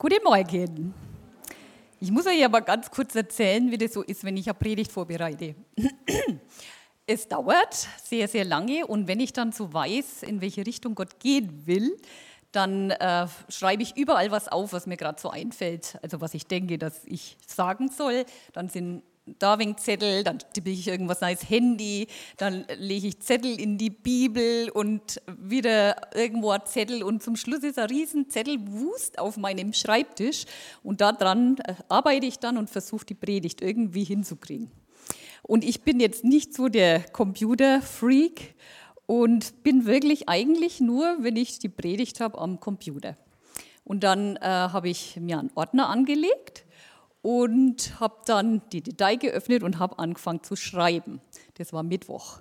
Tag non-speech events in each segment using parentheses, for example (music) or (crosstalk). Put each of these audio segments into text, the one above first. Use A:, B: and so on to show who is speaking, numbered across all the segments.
A: Guten Morgen. Ich muss euch aber ganz kurz erzählen, wie das so ist, wenn ich eine Predigt vorbereite. (clears throat) Es dauert sehr, sehr lange und wenn ich dann so weiß, in welche Richtung Gott gehen will, dann äh, schreibe ich überall was auf, was mir gerade so einfällt, also was ich denke, dass ich sagen soll. Dann sind da wegen Zettel, dann tippe ich irgendwas als Handy, dann lege ich Zettel in die Bibel und wieder irgendwo ein Zettel und zum Schluss ist ein riesen Zettelwust auf meinem Schreibtisch und daran äh, arbeite ich dann und versuche die Predigt irgendwie hinzukriegen. Und ich bin jetzt nicht so der Computerfreak und bin wirklich eigentlich nur, wenn ich die Predigt habe, am Computer. Und dann äh, habe ich mir einen Ordner angelegt und habe dann die Datei geöffnet und habe angefangen zu schreiben. Das war Mittwoch.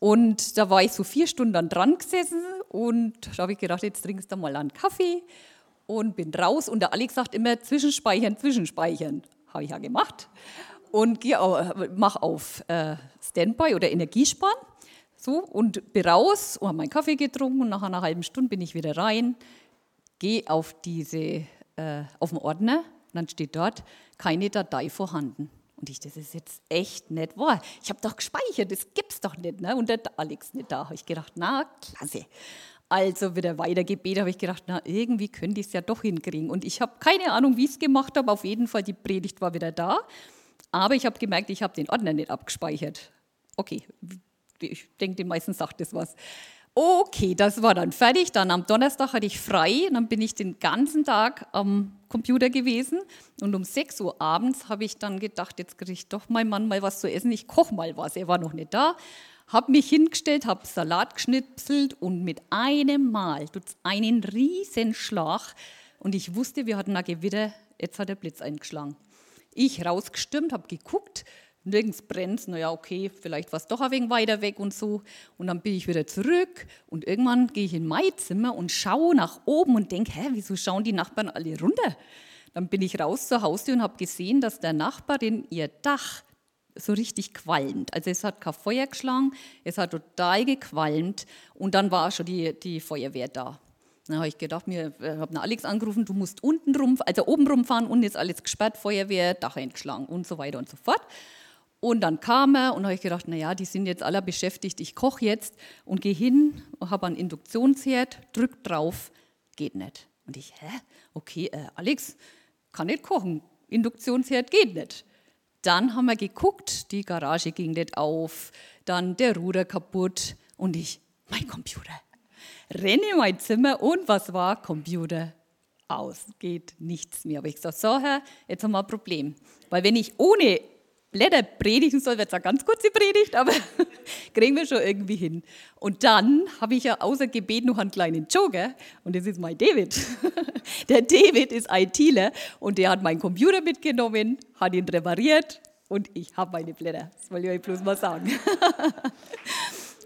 A: Und da war ich so vier Stunden dran gesessen und da habe ich gedacht, jetzt trinkst du mal einen Kaffee und bin raus. Und der Alex sagt immer Zwischenspeichern, Zwischenspeichern. Habe ich ja gemacht. Und mache auf äh, Standby oder Energiesparen. So, und bin raus und habe meinen Kaffee getrunken und nach einer halben Stunde bin ich wieder rein, gehe auf, diese, äh, auf den Ordner dann steht dort, keine Datei vorhanden. Und ich, das ist jetzt echt nicht wahr. Ich habe doch gespeichert, das gibt's doch nicht. Ne? Und der Alex nicht da. Habe ich gedacht, na, klasse. Also wieder weiter gebetet, habe ich gedacht, na, irgendwie könnte ich es ja doch hinkriegen. Und ich habe keine Ahnung, wie ich es gemacht habe. Auf jeden Fall, die Predigt war wieder da. Aber ich habe gemerkt, ich habe den Ordner nicht abgespeichert. Okay, ich denke, den meisten sagt das was. Okay, das war dann fertig. Dann am Donnerstag hatte ich frei. Dann bin ich den ganzen Tag am Computer gewesen. Und um 6 Uhr abends habe ich dann gedacht, jetzt kriege ich doch mein Mann mal was zu essen. Ich koche mal was. Er war noch nicht da. Habe mich hingestellt, habe Salat geschnipselt und mit einem Mal tut es einen Riesenschlag. Und ich wusste, wir hatten ein Gewitter. Jetzt hat der Blitz eingeschlagen. Ich rausgestürmt, habe geguckt nirgends brennt, naja, okay, vielleicht war es doch ein wenig weiter weg und so. Und dann bin ich wieder zurück und irgendwann gehe ich in mein Zimmer und schaue nach oben und denke, hä, wieso schauen die Nachbarn alle runter? Dann bin ich raus zur Haustür und habe gesehen, dass der Nachbarin ihr Dach so richtig qualmt. Also es hat kein Feuer geschlagen, es hat total gequalmt und dann war schon die, die Feuerwehr da. Dann habe ich gedacht, mir äh, habe Alex angerufen, du musst unten rum, also oben rumfahren, unten ist alles gesperrt, Feuerwehr, Dach eingeschlagen und so weiter und so fort. Und dann kam er und habe ich gedacht, naja, die sind jetzt alle beschäftigt, ich koche jetzt und gehe hin und habe einen Induktionsherd, drück drauf, geht nicht. Und ich, hä? Okay, äh, Alex, kann nicht kochen, Induktionsherd geht nicht. Dann haben wir geguckt, die Garage ging nicht auf, dann der Ruder kaputt und ich, mein Computer. Renne in mein Zimmer und was war? Computer aus, geht nichts mehr. Aber ich gesagt, so Herr, jetzt haben wir ein Problem. Weil wenn ich ohne Blätter predigen soll, wird eine ganz kurze Predigt, aber (laughs) kriegen wir schon irgendwie hin. Und dann habe ich ja außer Gebet noch einen kleinen Joker und das ist mein David. (laughs) Der David ist ITler und der hat meinen Computer mitgenommen, hat ihn repariert und ich habe meine Blätter. Das wollte ich euch bloß mal sagen. (laughs)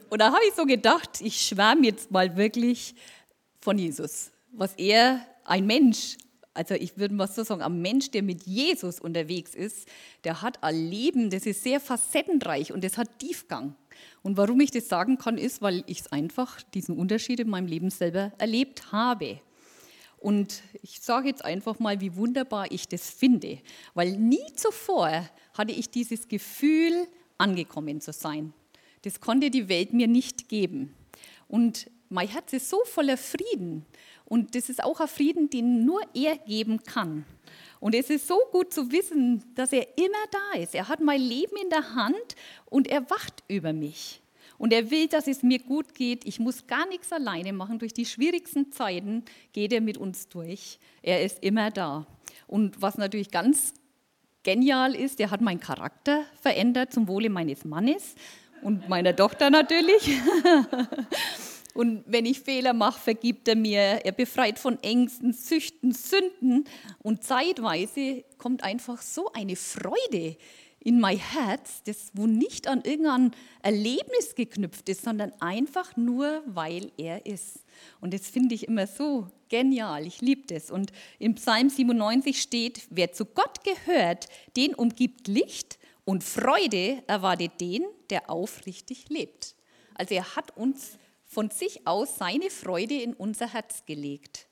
A: Und da habe ich so gedacht, ich schwärme jetzt mal wirklich von Jesus, was er, ein Mensch, also ich würde mal so sagen, ein Mensch, der mit Jesus unterwegs ist, der hat ein Leben, das ist sehr facettenreich und das hat Tiefgang. Und warum ich das sagen kann, ist, weil ich es einfach, diesen Unterschied in meinem Leben selber erlebt habe. Und ich sage jetzt einfach mal, wie wunderbar ich das finde, weil nie zuvor hatte ich dieses Gefühl, angekommen zu sein. Das konnte die Welt mir nicht geben. Und mein Herz ist so voller Frieden. Und das ist auch ein Frieden, den nur er geben kann. Und es ist so gut zu wissen, dass er immer da ist. Er hat mein Leben in der Hand und er wacht über mich. Und er will, dass es mir gut geht. Ich muss gar nichts alleine machen. Durch die schwierigsten Zeiten geht er mit uns durch. Er ist immer da. Und was natürlich ganz genial ist, er hat meinen Charakter verändert zum Wohle meines Mannes und meiner Tochter natürlich. (laughs) Und wenn ich Fehler mache, vergibt er mir. Er befreit von Ängsten, Süchten, Sünden. Und zeitweise kommt einfach so eine Freude in mein Herz, das wo nicht an irgendein Erlebnis geknüpft ist, sondern einfach nur, weil er ist. Und das finde ich immer so genial. Ich liebe das. Und im Psalm 97 steht, wer zu Gott gehört, den umgibt Licht und Freude erwartet den, der aufrichtig lebt. Also er hat uns von sich aus seine Freude in unser Herz gelegt.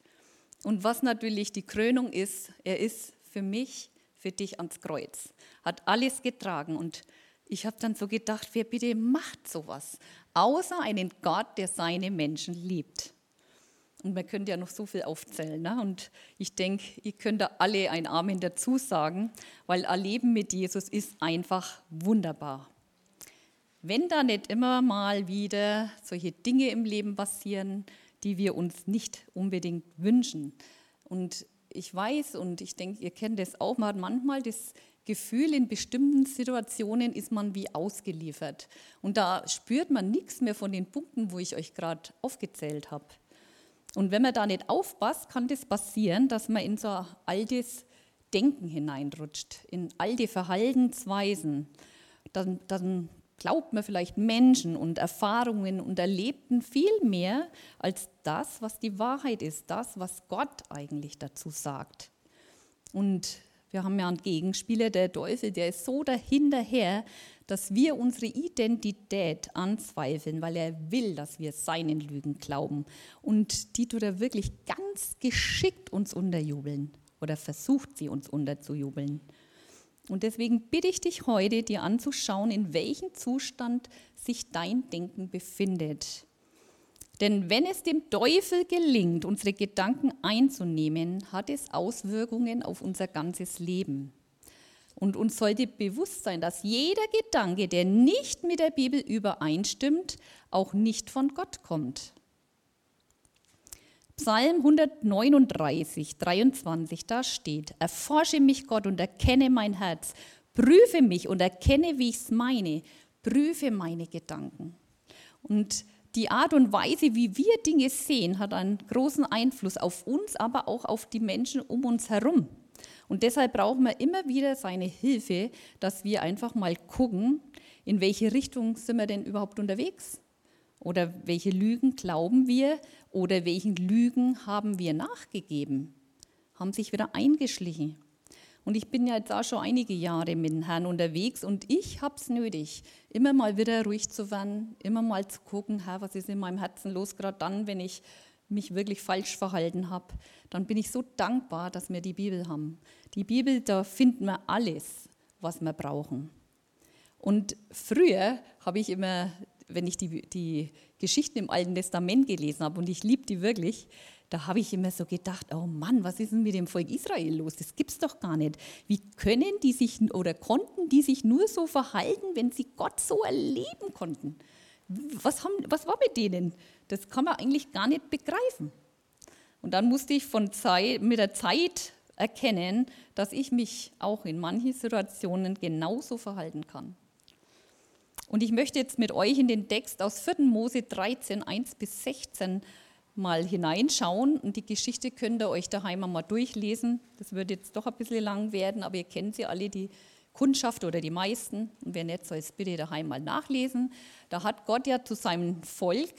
A: Und was natürlich die Krönung ist, er ist für mich, für dich ans Kreuz, hat alles getragen. Und ich habe dann so gedacht, wer bitte macht sowas, außer einen Gott, der seine Menschen liebt. Und man könnte ja noch so viel aufzählen. Ne? Und ich denke, ihr könnt da alle ein Amen dazu sagen, weil Erleben mit Jesus ist einfach wunderbar. Wenn da nicht immer mal wieder solche Dinge im Leben passieren, die wir uns nicht unbedingt wünschen. Und ich weiß und ich denke, ihr kennt das auch, man hat manchmal das Gefühl, in bestimmten Situationen ist man wie ausgeliefert. Und da spürt man nichts mehr von den Punkten, wo ich euch gerade aufgezählt habe. Und wenn man da nicht aufpasst, kann das passieren, dass man in so ein altes Denken hineinrutscht, in alte Verhaltensweisen. Dann, dann glaubt man vielleicht Menschen und Erfahrungen und Erlebten viel mehr als das, was die Wahrheit ist, das, was Gott eigentlich dazu sagt. Und wir haben ja einen Gegenspieler, der Teufel, der ist so dahinterher, dass wir unsere Identität anzweifeln, weil er will, dass wir seinen Lügen glauben. Und die tut er wirklich ganz geschickt uns unterjubeln oder versucht sie uns unterzujubeln. Und deswegen bitte ich dich heute, dir anzuschauen, in welchem Zustand sich dein Denken befindet. Denn wenn es dem Teufel gelingt, unsere Gedanken einzunehmen, hat es Auswirkungen auf unser ganzes Leben. Und uns sollte bewusst sein, dass jeder Gedanke, der nicht mit der Bibel übereinstimmt, auch nicht von Gott kommt. Psalm 139, 23, da steht, erforsche mich Gott und erkenne mein Herz, prüfe mich und erkenne, wie ich es meine, prüfe meine Gedanken. Und die Art und Weise, wie wir Dinge sehen, hat einen großen Einfluss auf uns, aber auch auf die Menschen um uns herum. Und deshalb brauchen wir immer wieder seine Hilfe, dass wir einfach mal gucken, in welche Richtung sind wir denn überhaupt unterwegs? Oder welche Lügen glauben wir? Oder welchen Lügen haben wir nachgegeben? Haben sich wieder eingeschlichen? Und ich bin ja jetzt auch schon einige Jahre mit dem Herrn unterwegs und ich habe es nötig, immer mal wieder ruhig zu werden, immer mal zu gucken, Herr, was ist in meinem Herzen los, gerade dann, wenn ich mich wirklich falsch verhalten habe, dann bin ich so dankbar, dass wir die Bibel haben. Die Bibel, da finden wir alles, was wir brauchen. Und früher habe ich immer, wenn ich die, die Geschichten im Alten Testament gelesen habe, und ich liebe die wirklich, da habe ich immer so gedacht, oh Mann, was ist denn mit dem Volk Israel los? Das gibt es doch gar nicht. Wie können die sich oder konnten die sich nur so verhalten, wenn sie Gott so erleben konnten? Was, haben, was war mit denen? Das kann man eigentlich gar nicht begreifen. Und dann musste ich von Zeit, mit der Zeit erkennen, dass ich mich auch in manchen Situationen genauso verhalten kann. Und ich möchte jetzt mit euch in den Text aus 4. Mose 13, 1 bis 16 mal hineinschauen. Und die Geschichte könnt ihr euch daheim mal durchlesen. Das wird jetzt doch ein bisschen lang werden, aber ihr kennt sie alle, die Kundschaft oder die meisten. Und wer nicht, soll es bitte daheim mal nachlesen. Da hat Gott ja zu seinem Volk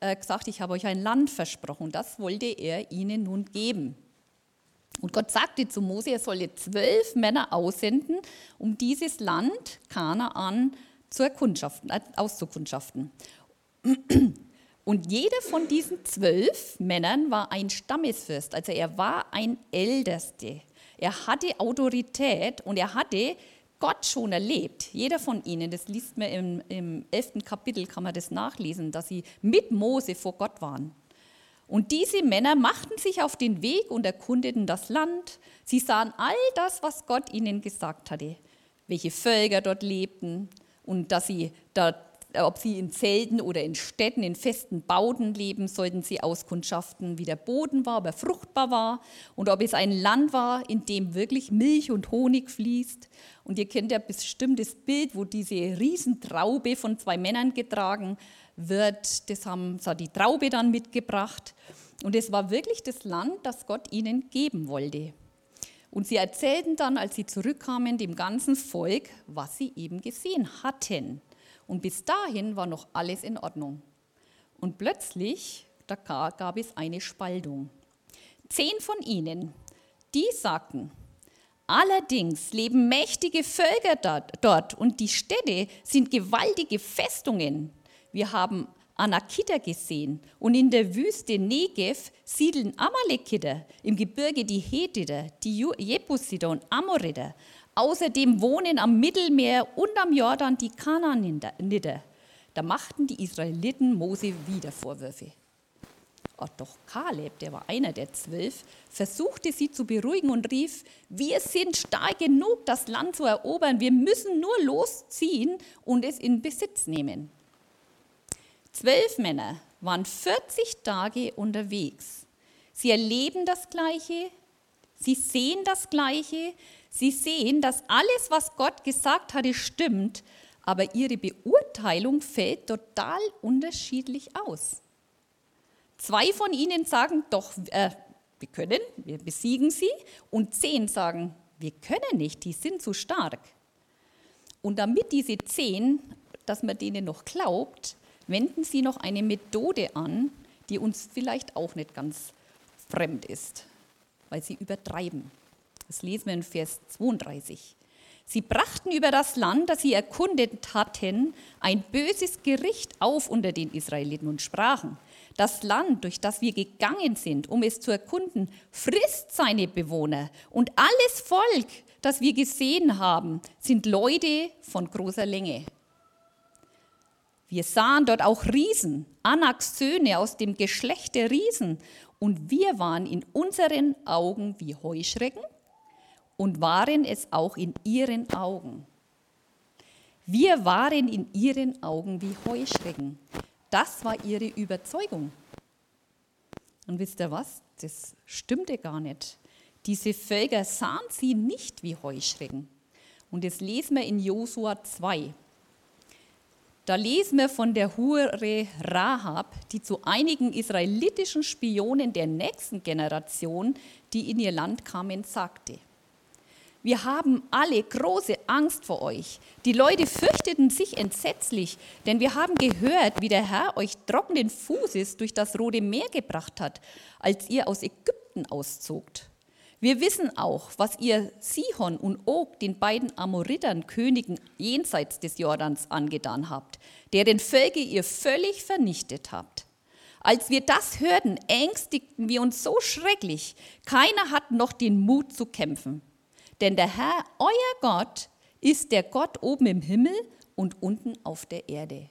A: äh, gesagt, ich habe euch ein Land versprochen. Das wollte er ihnen nun geben. Und Gott sagte zu Mose, er solle zwölf Männer aussenden, um dieses Land Kanaan zur Kundschaften, äh, auszukundschaften. Und jeder von diesen zwölf Männern war ein Stammesfürst, also er war ein Älteste. Er hatte Autorität und er hatte Gott schon erlebt. Jeder von ihnen, das liest man im, im elften Kapitel, kann man das nachlesen, dass sie mit Mose vor Gott waren. Und diese Männer machten sich auf den Weg und erkundeten das Land. Sie sahen all das, was Gott ihnen gesagt hatte, welche Völker dort lebten und dass sie da ob sie in Zelten oder in Städten, in festen Bauten leben, sollten sie auskundschaften, wie der Boden war, ob er fruchtbar war und ob es ein Land war, in dem wirklich Milch und Honig fließt. Und ihr kennt ja bestimmt das Bild, wo diese Riesentraube von zwei Männern getragen wird. Das haben das die Traube dann mitgebracht. Und es war wirklich das Land, das Gott ihnen geben wollte. Und sie erzählten dann, als sie zurückkamen, dem ganzen Volk, was sie eben gesehen hatten. Und bis dahin war noch alles in Ordnung. Und plötzlich, da gab es eine Spaltung. Zehn von ihnen, die sagten, allerdings leben mächtige Völker dort und die Städte sind gewaltige Festungen. Wir haben
B: Anakiter gesehen und in der Wüste Negev siedeln Amalekiter, im Gebirge die Hethiter, die Jebusiter und Amoriter. Außerdem wohnen am Mittelmeer und am Jordan die Kanaaniter. Da machten die Israeliten Mose wieder Vorwürfe. Doch Kaleb, der war einer der zwölf, versuchte sie zu beruhigen und rief, wir sind stark genug, das Land zu erobern, wir müssen nur losziehen und es in Besitz nehmen. Zwölf Männer waren 40 Tage unterwegs. Sie erleben das Gleiche, sie sehen das Gleiche, sie sehen, dass alles, was Gott gesagt hatte, stimmt, aber ihre Beurteilung fällt total unterschiedlich aus. Zwei von ihnen sagen, doch, äh, wir können, wir besiegen sie, und zehn sagen, wir können nicht, die sind zu stark. Und damit diese zehn, dass man denen noch glaubt, wenden sie noch eine Methode an, die uns vielleicht auch nicht ganz fremd ist, weil sie übertreiben. Das lesen wir in Vers 32. Sie brachten über das Land, das sie erkundet hatten, ein böses Gericht auf unter den Israeliten und sprachen, das Land, durch das wir gegangen sind, um es zu erkunden, frisst seine Bewohner und alles Volk, das wir gesehen haben, sind Leute von großer Länge. Wir sahen dort auch Riesen, Anaks Söhne aus dem Geschlecht der Riesen, und wir waren in unseren Augen wie Heuschrecken und waren es auch in ihren Augen. Wir waren in ihren Augen wie Heuschrecken. Das war ihre Überzeugung. Und wisst ihr was? Das stimmte gar nicht. Diese Völker sahen sie nicht wie Heuschrecken. Und das lesen wir in Josua 2. Da lesen wir von der Hure Rahab, die zu einigen israelitischen Spionen der nächsten Generation, die in ihr Land kamen, sagte, wir haben alle große Angst vor euch. Die Leute fürchteten sich entsetzlich, denn wir haben gehört, wie der Herr euch trockenen Fußes durch das Rote Meer gebracht hat, als ihr aus Ägypten auszogt. Wir wissen auch, was ihr Sihon und Og, den beiden Amoritern, Königen jenseits des Jordans, angetan habt, deren Völker ihr völlig vernichtet habt. Als wir das hörten, ängstigten wir uns so schrecklich. Keiner hat noch den Mut zu kämpfen. Denn der Herr, euer Gott, ist der Gott oben im Himmel und unten auf der Erde.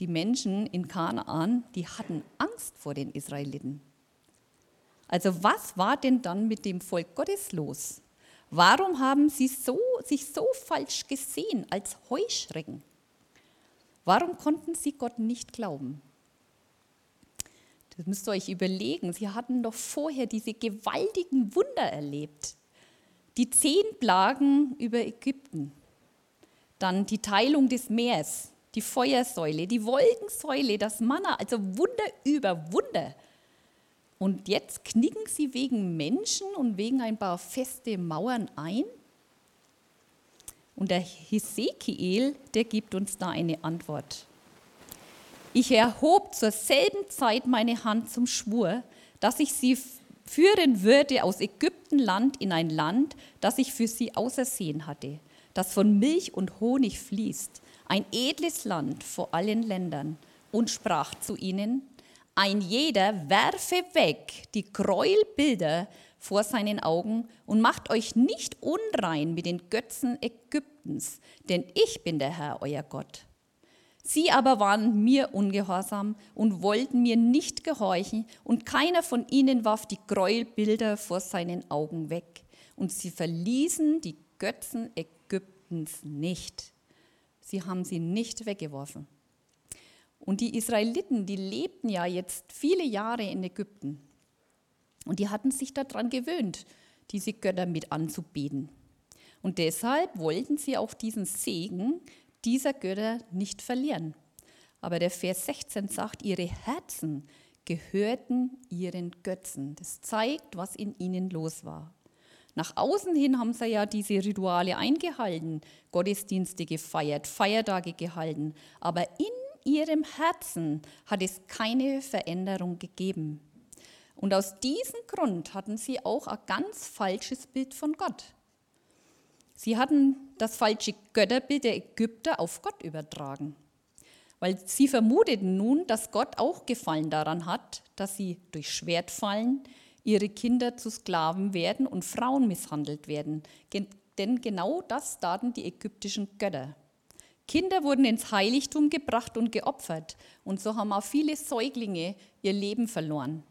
B: Die Menschen in Kanaan, die hatten Angst vor den Israeliten. Also was war denn dann mit dem Volk Gottes los? Warum haben sie so, sich so falsch gesehen als Heuschrecken? Warum konnten sie Gott nicht glauben? Das müsst ihr euch überlegen. Sie hatten doch vorher diese gewaltigen Wunder erlebt. Die zehn Plagen über Ägypten, dann die Teilung des Meeres, die Feuersäule, die Wolkensäule, das Manna, also Wunder über Wunder. Und jetzt knicken sie wegen Menschen und wegen ein paar feste Mauern ein. Und der Hesekiel, der gibt uns da eine Antwort. Ich erhob zur selben Zeit meine Hand zum Schwur, dass ich sie führen würde aus Ägyptenland in ein Land, das ich für sie ausersehen hatte, das von Milch und Honig fließt, ein edles Land vor allen Ländern, und sprach zu ihnen, ein jeder werfe weg die Gräuelbilder vor seinen Augen und macht euch nicht unrein mit den Götzen Ägyptens, denn ich bin der Herr, euer Gott. Sie aber waren mir ungehorsam und wollten mir nicht gehorchen, und keiner von ihnen warf die Gräuelbilder vor seinen Augen weg. Und sie verließen die Götzen Ägyptens nicht. Sie haben sie nicht weggeworfen. Und die Israeliten, die lebten ja jetzt viele Jahre in Ägypten. Und die hatten sich daran gewöhnt, diese Götter mit anzubeten. Und deshalb wollten sie auch diesen Segen dieser Götter nicht verlieren. Aber der Vers 16 sagt, ihre Herzen gehörten ihren Götzen. Das zeigt, was in ihnen los war. Nach außen hin haben sie ja diese Rituale eingehalten, Gottesdienste gefeiert, Feiertage gehalten. Aber in ihrem Herzen hat es keine Veränderung gegeben. Und aus diesem Grund hatten sie auch ein ganz falsches Bild von Gott. Sie hatten das falsche Götterbild der Ägypter auf Gott übertragen. weil sie vermuteten nun, dass Gott auch Gefallen daran hat, dass sie durch Schwert fallen, ihre Kinder zu Sklaven werden und Frauen misshandelt werden. Denn genau das taten die ägyptischen Götter. Kinder wurden ins Heiligtum gebracht und geopfert. Und so haben auch viele Säuglinge ihr Leben verloren.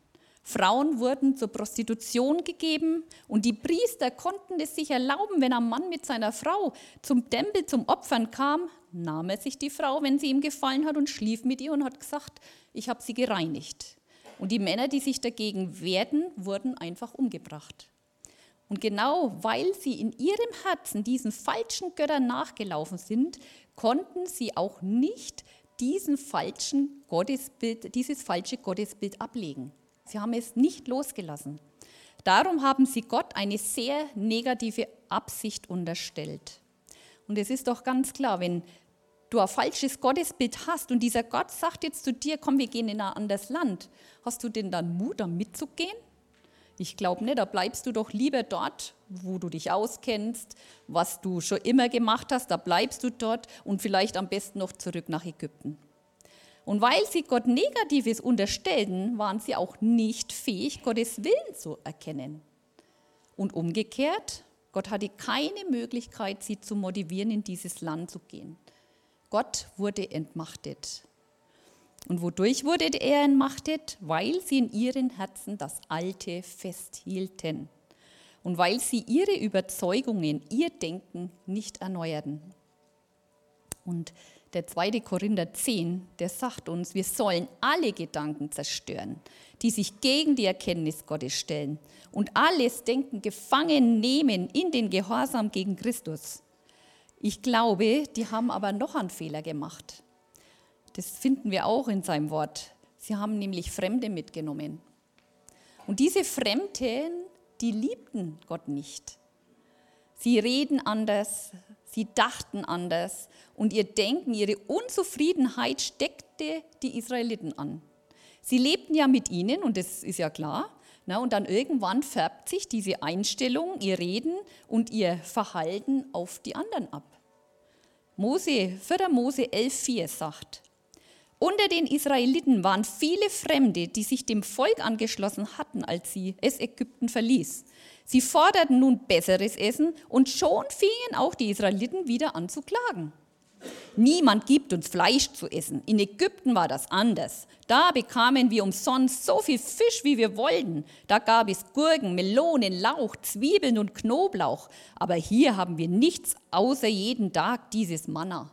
B: Frauen wurden zur Prostitution gegeben und die Priester konnten es sich erlauben, wenn ein Mann mit seiner Frau zum Tempel zum Opfern kam, nahm er sich die Frau, wenn sie ihm gefallen hat, und schlief mit ihr und hat gesagt, ich habe sie gereinigt. Und die Männer, die sich dagegen wehrten, wurden einfach umgebracht. Und genau weil sie in ihrem Herzen diesen falschen Göttern nachgelaufen sind, konnten sie auch nicht diesen falschen Gottesbild, dieses falsche Gottesbild ablegen. Sie haben es nicht losgelassen. Darum haben sie Gott eine sehr negative Absicht unterstellt. Und es ist doch ganz klar, wenn du ein falsches Gottesbild hast und dieser Gott sagt jetzt zu dir, komm, wir gehen in ein anderes Land, hast du denn dann Mut, da mitzugehen? Ich glaube nicht, da bleibst du doch lieber dort, wo du dich auskennst, was du schon immer gemacht hast, da bleibst du dort und vielleicht am besten noch zurück nach Ägypten. Und weil sie Gott Negatives unterstellten, waren sie auch nicht fähig, Gottes Willen zu erkennen. Und umgekehrt, Gott hatte keine Möglichkeit, sie zu motivieren, in dieses Land zu gehen. Gott wurde entmachtet. Und wodurch wurde er entmachtet? Weil sie in ihren Herzen das Alte festhielten und weil sie ihre Überzeugungen, ihr Denken nicht erneuerten. Und der zweite Korinther 10, der sagt uns, wir sollen alle Gedanken zerstören, die sich gegen die Erkenntnis Gottes stellen und alles Denken gefangen nehmen in den Gehorsam gegen Christus. Ich glaube, die haben aber noch einen Fehler gemacht. Das finden wir auch in seinem Wort. Sie haben nämlich Fremde mitgenommen. Und diese Fremden, die liebten Gott nicht. Sie reden anders, sie dachten anders und ihr Denken, ihre Unzufriedenheit steckte die Israeliten an. Sie lebten ja mit ihnen und das ist ja klar. Na, und dann irgendwann färbt sich diese Einstellung, ihr Reden und ihr Verhalten auf die anderen ab. Mose, 4. Mose 11,4 sagt, unter den Israeliten waren viele Fremde, die sich dem Volk angeschlossen hatten, als sie es Ägypten verließ. Sie forderten nun besseres Essen und schon fingen auch die Israeliten wieder an zu klagen. Niemand gibt uns Fleisch zu essen. In Ägypten war das anders. Da bekamen wir umsonst so viel Fisch, wie wir wollten. Da gab es Gurken, Melonen, Lauch, Zwiebeln und Knoblauch. Aber hier haben wir nichts außer jeden Tag dieses Manna.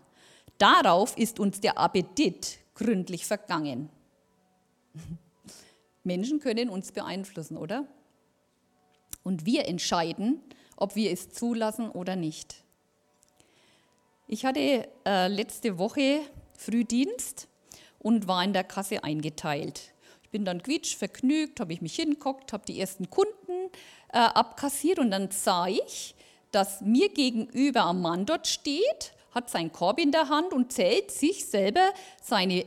B: Darauf ist uns der Appetit gründlich vergangen. (laughs) Menschen können uns beeinflussen, oder? Und wir entscheiden, ob wir es zulassen oder nicht. Ich hatte äh, letzte Woche Frühdienst und war in der Kasse eingeteilt. Ich bin dann quietsch vergnügt, habe ich mich hingeguckt, habe die ersten Kunden äh, abkassiert und dann sah ich, dass mir gegenüber ein Mann dort steht hat seinen Korb in der Hand und zählt sich selber seine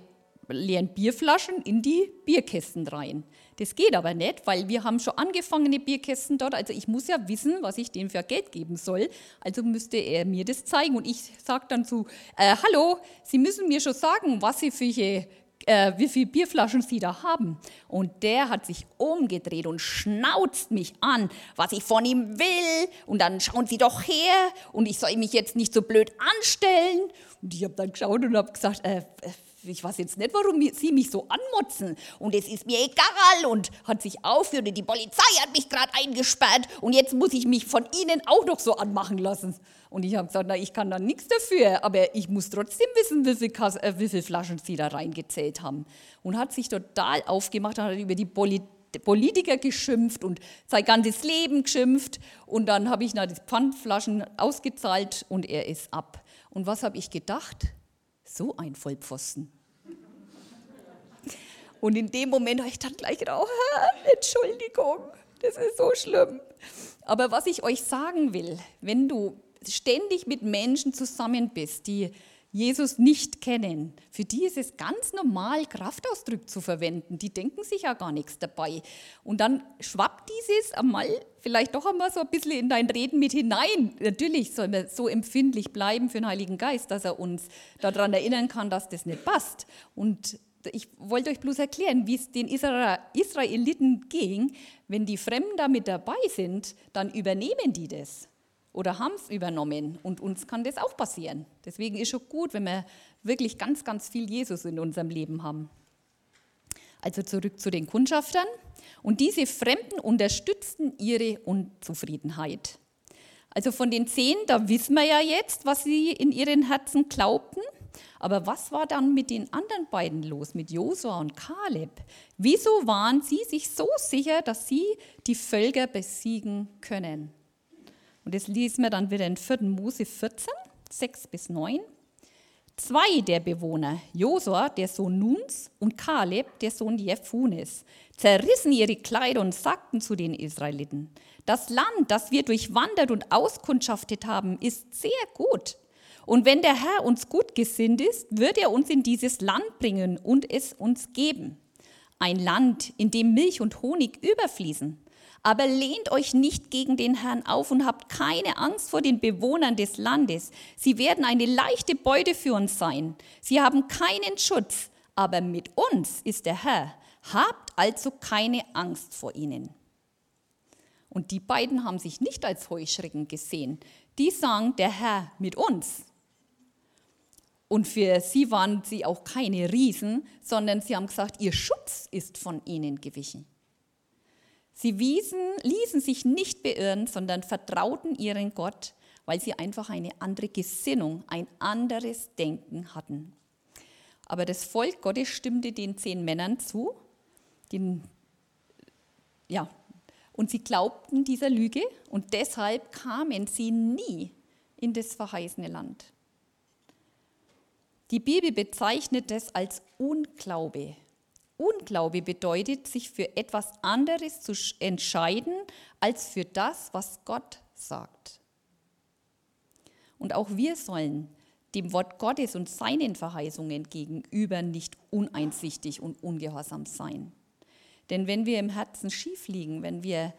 B: leeren Bierflaschen in die Bierkästen rein. Das geht aber nicht, weil wir haben schon angefangene Bierkästen dort. Also ich muss ja wissen, was ich dem für Geld geben soll. Also müsste er mir das zeigen. Und ich sage dann zu, äh, hallo, Sie müssen mir schon sagen, was Sie für äh, wie viele Bierflaschen Sie da haben. Und der hat sich umgedreht und schnauzt mich an, was ich von ihm will. Und dann schauen Sie doch her und ich soll mich jetzt nicht so blöd anstellen. Und ich habe dann geschaut und habe gesagt, äh, ich weiß jetzt nicht, warum Sie mich so anmotzen. Und es ist mir egal und hat sich aufgehört. Die Polizei hat mich gerade eingesperrt und jetzt muss ich mich von Ihnen auch noch so anmachen lassen. Und ich habe gesagt, na, ich kann da nichts dafür, aber ich muss trotzdem wissen, wie viele, äh, wie Flaschen Sie da reingezählt haben. Und hat sich total aufgemacht, hat über die Poli Politiker geschimpft und sein ganzes Leben geschimpft. Und dann habe ich die Pfandflaschen ausgezahlt und er ist ab. Und was habe ich gedacht? So ein Vollpfosten. Und in dem Moment habe ich dann gleich gedacht, oh, Entschuldigung, das ist so schlimm. Aber was ich euch sagen will, wenn du ständig mit Menschen zusammen bist, die Jesus nicht kennen, für die ist es ganz normal, Kraftausdruck zu verwenden. Die denken sich ja gar nichts dabei. Und dann schwappt dieses einmal vielleicht doch einmal so ein bisschen in dein Reden mit hinein. Natürlich soll man so empfindlich bleiben für den Heiligen Geist, dass er uns daran erinnern kann, dass das nicht passt. Und ich wollte euch bloß erklären, wie es den Israeliten ging. Wenn die Fremden da mit dabei sind, dann übernehmen die das oder haben es übernommen. Und uns kann das auch passieren. Deswegen ist schon gut, wenn wir wirklich ganz, ganz viel Jesus in unserem Leben haben. Also zurück zu den Kundschaftern. Und diese Fremden unterstützten ihre Unzufriedenheit. Also von den zehn, da wissen wir ja jetzt, was sie in ihren Herzen glaubten. Aber was war dann mit den anderen beiden los, mit Josua und Kaleb? Wieso waren sie sich so sicher, dass sie die Völker besiegen können? Und das lesen wir dann wieder in 4. Mose 14, 6 bis 9. Zwei der Bewohner, Josua, der Sohn Nuns, und Kaleb, der Sohn Jephunes, zerrissen ihre Kleider und sagten zu den Israeliten, das Land, das wir durchwandert und auskundschaftet haben, ist sehr gut. Und wenn der Herr uns gut gesinnt ist, wird er uns in dieses Land bringen und es uns geben. Ein Land, in dem Milch und Honig überfließen. Aber lehnt euch nicht gegen den Herrn auf und habt keine Angst vor den Bewohnern des Landes. Sie werden eine leichte Beute für uns sein. Sie haben keinen Schutz, aber mit uns ist der Herr. Habt also keine Angst vor ihnen. Und die beiden haben sich nicht als Heuschrecken gesehen. Die sagen, der Herr mit uns. Und für sie waren sie auch keine Riesen, sondern sie haben gesagt, ihr Schutz ist von ihnen gewichen. Sie wiesen, ließen sich nicht beirren, sondern vertrauten ihren Gott, weil sie einfach eine andere Gesinnung, ein anderes Denken hatten. Aber das Volk Gottes stimmte den zehn Männern zu, den, ja, und sie glaubten dieser Lüge und deshalb kamen sie nie in das verheißene Land. Die Bibel bezeichnet es als Unglaube Unglaube bedeutet, sich für etwas anderes zu entscheiden als für das, was Gott sagt. Und auch wir sollen dem Wort Gottes und seinen Verheißungen gegenüber nicht uneinsichtig und ungehorsam sein. Denn wenn wir im Herzen schief liegen, wenn wir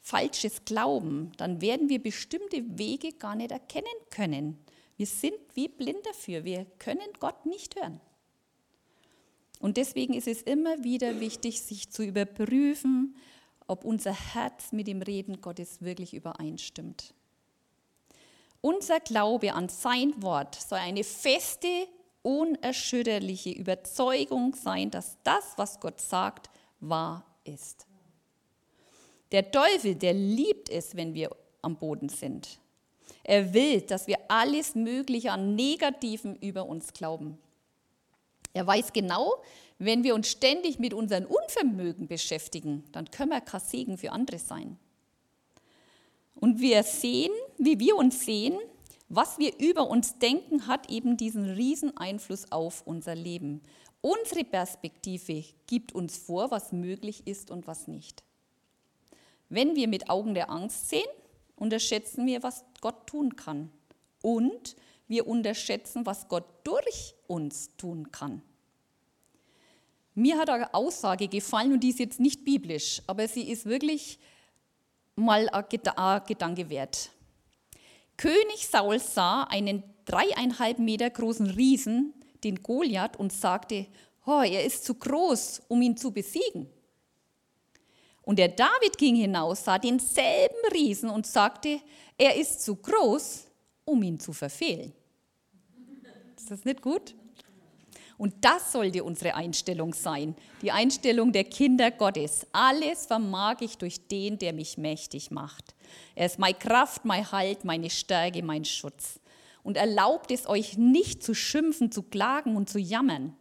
B: Falsches glauben, dann werden wir bestimmte Wege gar nicht erkennen können. Wir sind wie blind dafür. Wir können Gott nicht hören. Und deswegen ist es immer wieder wichtig, sich zu überprüfen, ob unser Herz mit dem Reden Gottes wirklich übereinstimmt. Unser Glaube an sein Wort soll eine feste, unerschütterliche Überzeugung sein, dass das, was Gott sagt, wahr ist. Der Teufel, der liebt es, wenn wir am Boden sind. Er will, dass wir alles Mögliche an Negativen über uns glauben. Er weiß genau, wenn wir uns ständig mit unserem Unvermögen beschäftigen, dann können wir kein Segen für andere sein. Und wir sehen, wie wir uns sehen, was wir über uns denken, hat eben diesen riesen Einfluss auf unser Leben. Unsere Perspektive gibt uns vor, was möglich ist und was nicht. Wenn wir mit Augen der Angst sehen, unterschätzen wir, was Gott tun kann. Und wir unterschätzen, was Gott durch uns tun kann. Mir hat eine Aussage gefallen und die ist jetzt nicht biblisch, aber sie ist wirklich mal ein Gedanke wert. König Saul sah einen dreieinhalb Meter großen Riesen, den Goliath, und sagte, oh, er ist zu groß, um ihn zu besiegen. Und der David ging hinaus, sah denselben Riesen und sagte, er ist zu groß, um ihn zu verfehlen. Ist das nicht gut? Und das sollte unsere Einstellung sein, die Einstellung der Kinder Gottes. Alles vermag ich durch den, der mich mächtig macht. Er ist meine Kraft, mein Halt, meine Stärke, mein Schutz. Und erlaubt es euch nicht zu schimpfen, zu klagen und zu jammern,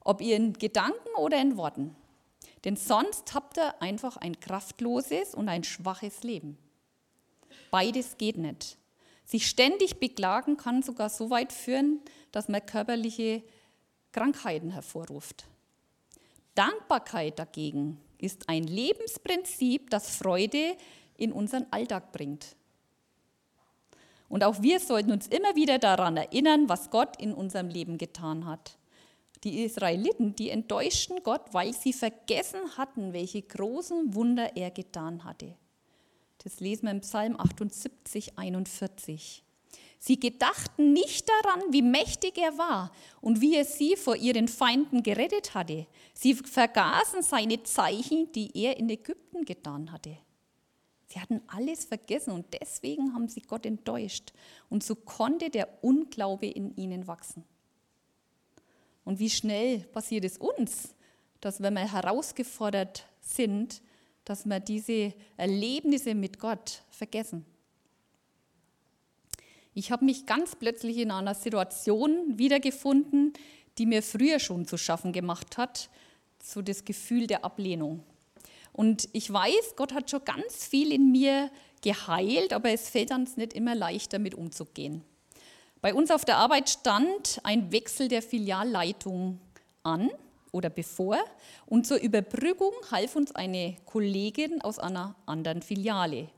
B: ob ihr in Gedanken oder in Worten. Denn sonst habt ihr einfach ein kraftloses und ein schwaches Leben. Beides geht nicht. Sich ständig beklagen kann sogar so weit führen, dass man körperliche Krankheiten hervorruft. Dankbarkeit dagegen ist ein Lebensprinzip, das Freude in unseren Alltag bringt. Und auch wir sollten uns immer wieder daran erinnern, was Gott in unserem Leben getan hat. Die Israeliten, die enttäuschten Gott, weil sie vergessen hatten, welche großen Wunder er getan hatte. Das lesen wir im Psalm 78, 41. Sie gedachten nicht daran, wie mächtig er war und wie er sie vor ihren Feinden gerettet hatte. Sie vergaßen seine Zeichen, die er in Ägypten getan hatte. Sie hatten alles vergessen und deswegen haben sie Gott enttäuscht. Und so konnte der Unglaube in ihnen wachsen. Und wie schnell passiert es uns, dass wenn wir herausgefordert sind, dass wir diese Erlebnisse mit Gott vergessen. Ich habe mich ganz plötzlich in einer Situation wiedergefunden, die mir früher schon zu schaffen gemacht hat, so das Gefühl der Ablehnung. Und ich weiß, Gott hat schon ganz viel in mir geheilt, aber es fällt uns nicht immer leicht, damit umzugehen. Bei uns auf der Arbeit stand ein Wechsel der Filialleitung an oder bevor. Und zur Überbrückung half uns eine Kollegin aus einer anderen Filiale.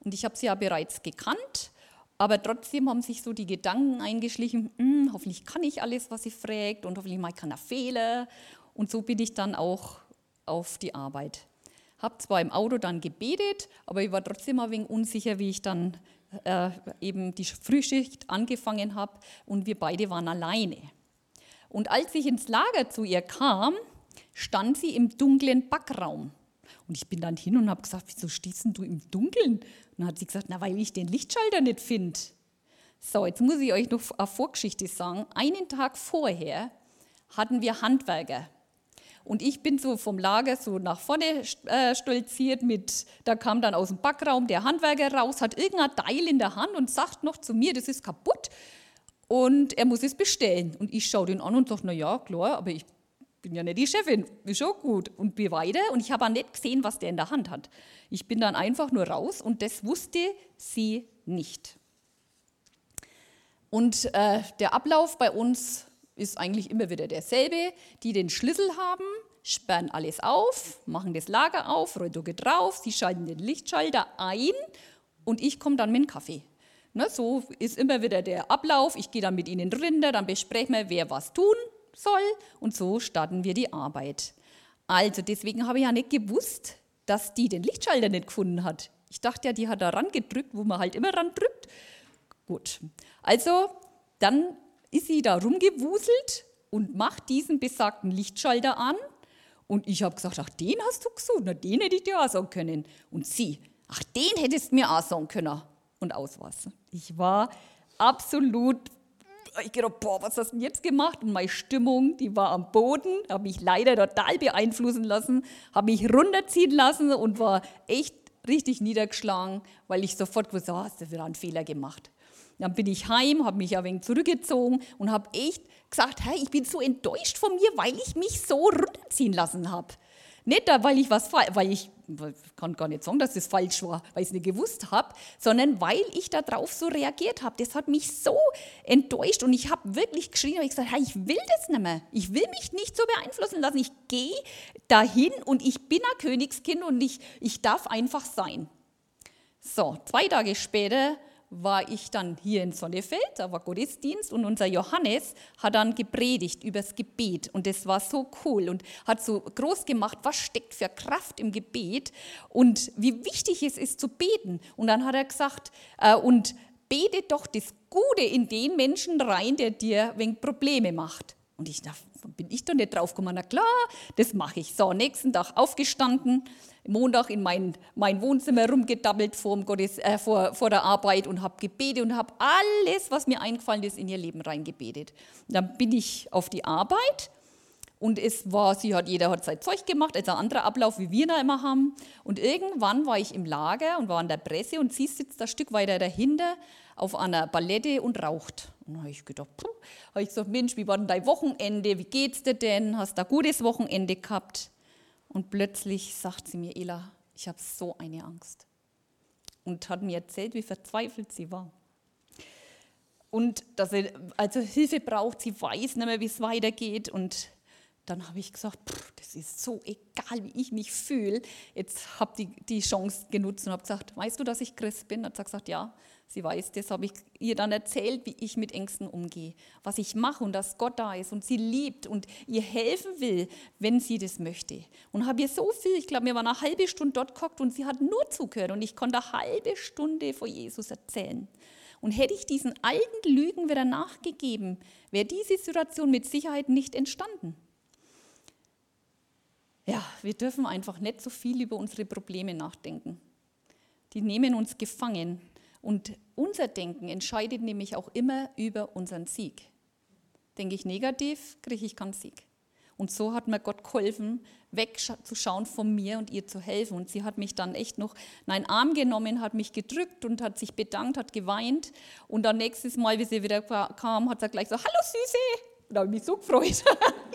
B: Und ich habe sie ja bereits gekannt, aber trotzdem haben sich so die Gedanken eingeschlichen, hm, hoffentlich kann ich alles, was sie fragt und hoffentlich mache ich keine Fehler. Und so bin ich dann auch auf die Arbeit. Habe zwar im Auto dann gebetet, aber ich war trotzdem ein wenig unsicher, wie ich dann äh, eben die Frühschicht angefangen habe und wir beide waren alleine. Und als ich ins Lager zu ihr kam, stand sie im dunklen Backraum. Und ich bin dann hin und habe gesagt, wieso stehst du im Dunkeln? Und dann hat sie gesagt, na, weil ich den Lichtschalter nicht finde. So, jetzt muss ich euch noch eine Vorgeschichte sagen. Einen Tag vorher hatten wir Handwerker. Und ich bin so vom Lager so nach vorne äh, stolziert mit, da kam dann aus dem Backraum der Handwerker raus, hat irgendein Teil in der Hand und sagt noch zu mir, das ist kaputt und er muss es bestellen. Und ich schaue den an und sage, na ja, klar, aber ich bin ja nicht die Chefin, ist schon gut. Und bin weiter und ich habe auch nicht gesehen, was der in der Hand hat. Ich bin dann einfach nur raus und das wusste sie nicht. Und äh, der Ablauf bei uns ist eigentlich immer wieder derselbe. Die den Schlüssel haben, sperren alles auf, machen das Lager auf, Rollducke drauf, sie schalten den Lichtschalter ein und ich komme dann mit dem Kaffee. Ne, so ist immer wieder der Ablauf. Ich gehe dann mit ihnen runter, dann besprechen wir, wer was tun soll und so starten wir die Arbeit. Also deswegen habe ich ja nicht gewusst, dass die den Lichtschalter nicht gefunden hat. Ich dachte ja, die hat da ran gedrückt, wo man halt immer ran drückt. Gut, also dann ist sie da rumgewuselt und macht diesen besagten Lichtschalter an. Und ich habe gesagt, ach, den hast du gesucht, na, den hätte ich dir auch sagen können. Und sie, ach, den hättest du mir auch sagen können und aus was. Ich war absolut, ich gedacht, boah, was hast du denn jetzt gemacht? Und meine Stimmung, die war am Boden, habe mich leider total beeinflussen lassen, habe mich runterziehen lassen und war echt richtig niedergeschlagen, weil ich sofort wusste, oh, hast du wieder einen Fehler gemacht. Dann bin ich heim, habe mich ein wenig zurückgezogen und habe echt gesagt, hey, ich bin so enttäuscht von mir, weil ich mich so runterziehen lassen habe. Nicht, weil ich was, weil ich, ich kann gar nicht sagen, dass das falsch war, weil ich es nicht gewusst habe, sondern weil ich darauf so reagiert habe. Das hat mich so enttäuscht und ich habe wirklich geschrien und ich gesagt, hey, ich will das nicht mehr. Ich will mich nicht so beeinflussen lassen. Ich gehe dahin und ich bin ein Königskind und ich, ich darf einfach sein. So, zwei Tage später war ich dann hier in Sonnefeld, da war Gottesdienst und unser Johannes hat dann gepredigt übers Gebet und das war so cool und hat so groß gemacht, was steckt für Kraft im Gebet und wie wichtig es ist zu beten. Und dann hat er gesagt, äh, und bete doch das Gute in den Menschen rein, der dir wegen Probleme macht. Und ich dachte, bin ich doch nicht drauf gekommen. Na klar, das mache ich. So, nächsten Tag aufgestanden, Montag in mein, mein Wohnzimmer rumgedabbelt vor, Gottes, äh, vor, vor der Arbeit und habe gebetet und habe alles, was mir eingefallen ist, in ihr Leben reingebetet. Dann bin ich auf die Arbeit und es war, sie hat, jeder hat sein Zeug gemacht, also ein anderer Ablauf, wie wir da immer haben. Und irgendwann war ich im Lager und war an der Presse und sie sitzt ein Stück weiter dahinter auf einer Ballette und raucht. Und dann habe ich gedacht, habe ich gesagt, Mensch, wie war denn dein Wochenende? Wie geht's dir denn? Hast du ein gutes Wochenende gehabt? Und plötzlich sagt sie mir, Ela, ich habe so eine Angst. Und hat mir erzählt, wie verzweifelt sie war. Und dass sie also Hilfe braucht, sie weiß nicht mehr, wie es weitergeht. Und dann habe ich gesagt, das ist so egal, wie ich mich fühle. Jetzt habe ich die Chance genutzt und habe gesagt, weißt du, dass ich Christ bin? Hat sie gesagt, ja, sie weiß das. Habe ich ihr dann erzählt, wie ich mit Ängsten umgehe, was ich mache und dass Gott da ist und sie liebt und ihr helfen will, wenn sie das möchte. Und habe ihr so viel, ich glaube, wir waren eine halbe Stunde dort gekocht und sie hat nur zugehört und ich konnte eine halbe Stunde vor Jesus erzählen. Und hätte ich diesen alten Lügen wieder nachgegeben, wäre diese Situation mit Sicherheit nicht entstanden. Ja, wir dürfen einfach nicht so viel über unsere Probleme nachdenken. Die nehmen uns gefangen. Und unser Denken entscheidet nämlich auch immer über unseren Sieg. Denke ich negativ, kriege ich keinen Sieg. Und so hat mir Gott geholfen, wegzuschauen von mir und ihr zu helfen. Und sie hat mich dann echt noch in einen Arm genommen, hat mich gedrückt und hat sich bedankt, hat geweint. Und dann nächstes Mal, wie sie wieder kam, hat sie gleich so, hallo Süße. Und da habe ich mich so gefreut.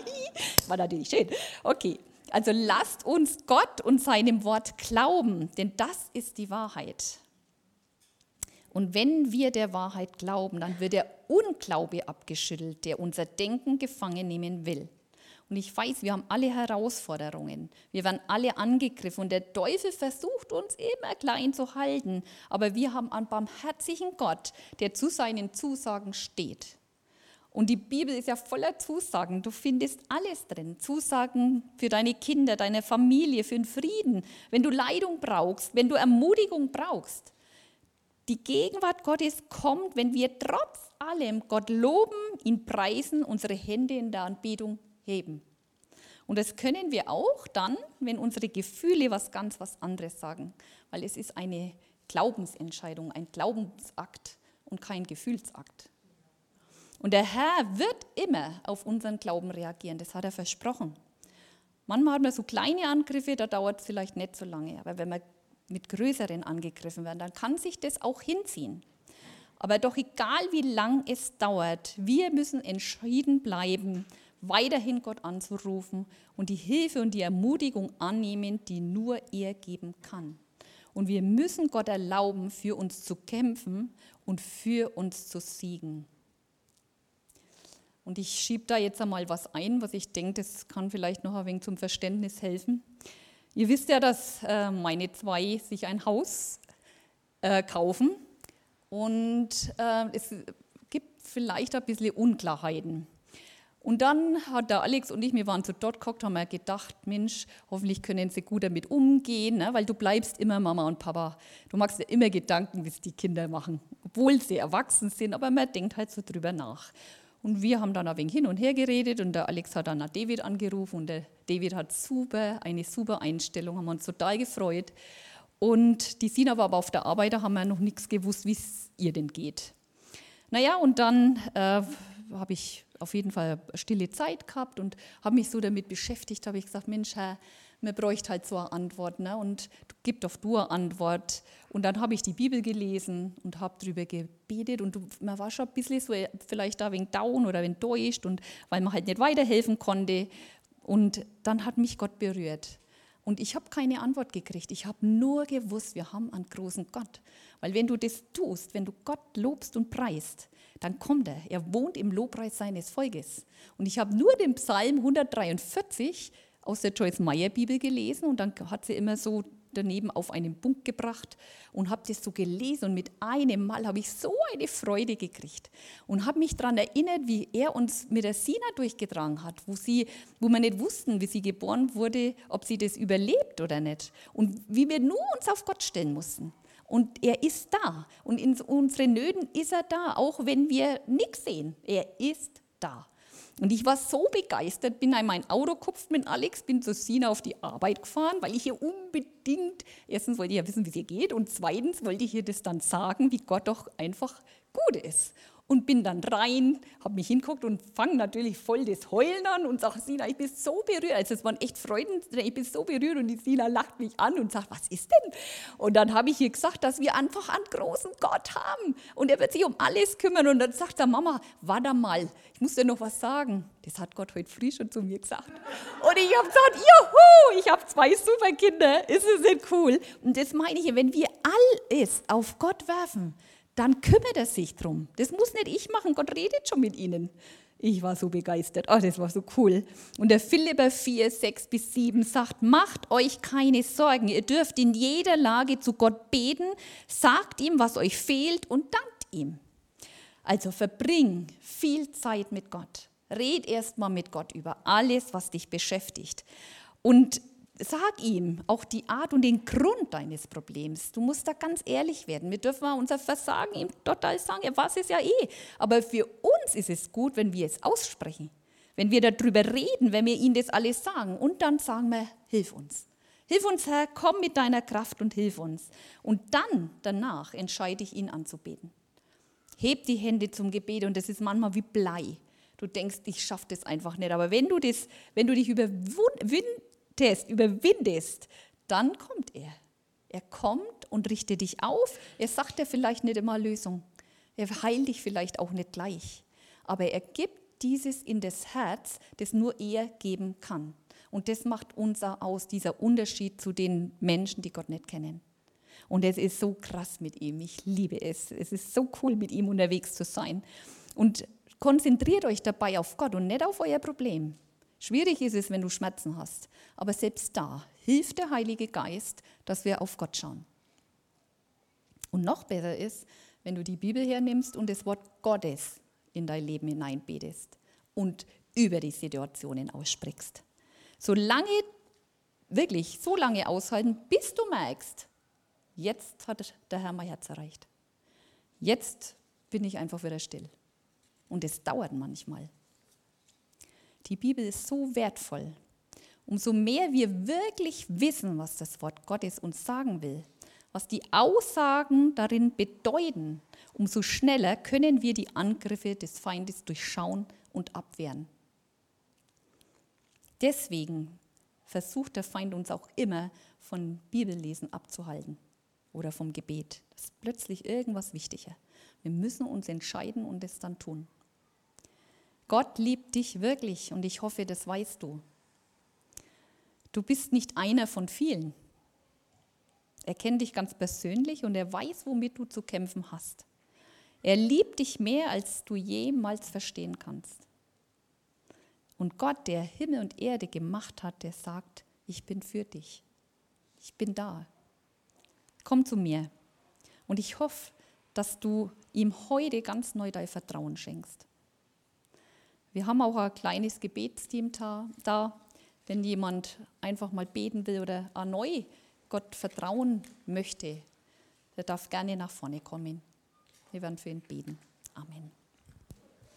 B: (laughs) War natürlich schön. Okay. Also lasst uns Gott und seinem Wort glauben, denn das ist die Wahrheit. Und wenn wir der Wahrheit glauben, dann wird der Unglaube abgeschüttelt, der unser Denken gefangen nehmen will. Und ich weiß, wir haben alle Herausforderungen. Wir werden alle angegriffen und der Teufel versucht uns immer klein zu halten. Aber wir haben einen barmherzigen Gott, der zu seinen Zusagen steht. Und die Bibel ist ja voller Zusagen. Du findest alles drin. Zusagen für deine Kinder, deine Familie, für den Frieden. Wenn du Leidung brauchst, wenn du Ermutigung brauchst. Die Gegenwart Gottes kommt, wenn wir trotz allem Gott loben, ihn preisen, unsere Hände in der Anbetung heben. Und das können wir auch dann, wenn unsere Gefühle was ganz was anderes sagen, weil es ist eine Glaubensentscheidung, ein Glaubensakt und kein Gefühlsakt. Und der Herr wird immer auf unseren Glauben reagieren, das hat er versprochen. Manchmal hat man so kleine Angriffe, da dauert es vielleicht nicht so lange, aber wenn wir mit größeren angegriffen werden, dann kann sich das auch hinziehen. Aber doch egal wie lang es dauert, wir müssen entschieden bleiben, weiterhin Gott anzurufen und die Hilfe und die Ermutigung annehmen, die nur er geben kann. Und wir müssen Gott erlauben, für uns zu kämpfen und für uns zu siegen. Und ich schiebe da jetzt einmal was ein, was ich denke, das kann vielleicht noch ein wenig zum Verständnis helfen. Ihr wisst ja, dass äh, meine zwei sich ein Haus äh, kaufen und äh, es gibt vielleicht ein bisschen Unklarheiten. Und dann hat der Alex und ich, wir waren so dort geguckt, haben wir gedacht, Mensch, hoffentlich können sie gut damit umgehen, ne? weil du bleibst immer Mama und Papa. Du machst dir immer Gedanken, wie es die Kinder machen, obwohl sie erwachsen sind, aber man denkt halt so drüber nach. Und wir haben dann ein wenig hin und her geredet und der Alex hat dann nach David angerufen und der David hat super, eine super Einstellung, haben uns total gefreut. Und die Sina war aber auf der Arbeit, da haben wir noch nichts gewusst, wie es ihr denn geht. Naja, und dann äh, habe ich auf jeden Fall stille Zeit gehabt und habe mich so damit beschäftigt, habe ich gesagt, Mensch, Herr, man bräuchte halt so eine Antwort ne? und gib doch du eine Antwort. Und dann habe ich die Bibel gelesen und habe darüber gebetet und man war schon ein bisschen so vielleicht da wegen down oder enttäuscht und weil man halt nicht weiterhelfen konnte. Und dann hat mich Gott berührt. Und ich habe keine Antwort gekriegt. Ich habe nur gewusst, wir haben einen großen Gott. Weil wenn du das tust, wenn du Gott lobst und preist, dann kommt er. Er wohnt im Lobpreis seines Volkes. Und ich habe nur den Psalm 143 aus der Joyce Meyer Bibel gelesen und dann hat sie immer so daneben auf einen Punkt gebracht und habe das so gelesen und mit einem Mal habe ich so eine Freude gekriegt und habe mich daran erinnert, wie er uns mit der Sina durchgetragen hat, wo, sie, wo wir nicht wussten, wie sie geboren wurde, ob sie das überlebt oder nicht und wie wir nur uns auf Gott stellen mussten. Und er ist da. Und in unseren Nöten ist er da, auch wenn wir nichts sehen. Er ist da. Und ich war so begeistert, bin in mein Auto gekupft mit Alex, bin zu Sina auf die Arbeit gefahren, weil ich hier unbedingt, erstens wollte ich ja wissen, wie es ihr geht und zweitens wollte ich ihr das dann sagen, wie Gott doch einfach gut ist und bin dann rein, habe mich hinguckt und fange natürlich voll das Heulen an und sage, Sina, ich bin so berührt. Also es waren echt Freuden, ich bin so berührt und die Sina lacht mich an und sagt, was ist denn? Und dann habe ich ihr gesagt, dass wir einfach einen großen Gott haben und er wird sich um alles kümmern. Und dann sagt er, Mama, warte mal, ich muss dir noch was sagen. Das hat Gott heute früh schon zu mir gesagt. Und ich habe gesagt, juhu, ich habe zwei super Kinder, ist es nicht cool? Und das meine ich, wenn wir alles auf Gott werfen, dann kümmert er sich drum. Das muss nicht ich machen, Gott redet schon mit ihnen. Ich war so begeistert. Oh, das war so cool. Und der Philipper 4, 6 bis 7 sagt, macht euch keine Sorgen. Ihr dürft in jeder Lage zu Gott beten, sagt ihm, was euch fehlt und dankt ihm. Also verbring viel Zeit mit Gott. Red erstmal mit Gott über alles, was dich beschäftigt. Und sag ihm auch die Art und den Grund deines Problems. Du musst da ganz ehrlich werden. Wir dürfen unser Versagen ihm total sagen. Er weiß es ja eh. Aber für uns ist es gut, wenn wir es aussprechen. Wenn wir darüber reden, wenn wir ihm das alles sagen. Und dann sagen wir, hilf uns. Hilf uns, Herr, komm mit deiner Kraft und hilf uns. Und dann, danach, entscheide ich ihn anzubeten. Heb die Hände zum Gebet und das ist manchmal wie Blei. Du denkst, ich schaffe das einfach nicht. Aber wenn du, das, wenn du dich überwindest, überwindest, dann kommt er. Er kommt und richtet dich auf. Er sagt dir vielleicht nicht immer Lösung. Er heilt dich vielleicht auch nicht gleich. Aber er gibt dieses in das Herz, das nur er geben kann. Und das macht unser aus, dieser Unterschied zu den Menschen, die Gott nicht kennen. Und es ist so krass mit ihm. Ich liebe es. Es ist so cool, mit ihm unterwegs zu sein. Und konzentriert euch dabei auf Gott und nicht auf euer Problem. Schwierig ist es, wenn du Schmerzen hast. Aber selbst da hilft der Heilige Geist, dass wir auf Gott schauen. Und noch besser ist, wenn du die Bibel hernimmst und das Wort Gottes in dein Leben hineinbetest und über die Situationen aussprichst. Solange, wirklich so lange aushalten, bis du merkst, Jetzt hat der Herr mein Herz erreicht. Jetzt bin ich einfach wieder still. Und es dauert manchmal. Die Bibel ist so wertvoll. Umso mehr wir wirklich wissen, was das Wort Gottes uns sagen will, was die Aussagen darin bedeuten, umso schneller können wir die Angriffe des Feindes durchschauen und abwehren. Deswegen versucht der Feind uns auch immer von Bibellesen abzuhalten oder vom Gebet. Das ist plötzlich irgendwas wichtiger. Wir müssen uns entscheiden und es dann tun. Gott liebt dich wirklich und ich hoffe, das weißt du. Du bist nicht einer von vielen. Er kennt dich ganz persönlich und er weiß, womit du zu kämpfen hast. Er liebt dich mehr, als du jemals verstehen kannst. Und Gott, der Himmel und Erde gemacht hat, der sagt, ich bin für dich. Ich bin da. Komm zu mir. Und ich hoffe, dass du ihm heute ganz neu dein Vertrauen schenkst. Wir haben auch ein kleines Gebetsteam da, wenn jemand einfach mal beten will oder neu Gott vertrauen möchte, der darf gerne nach vorne kommen. Wir werden für ihn beten. Amen.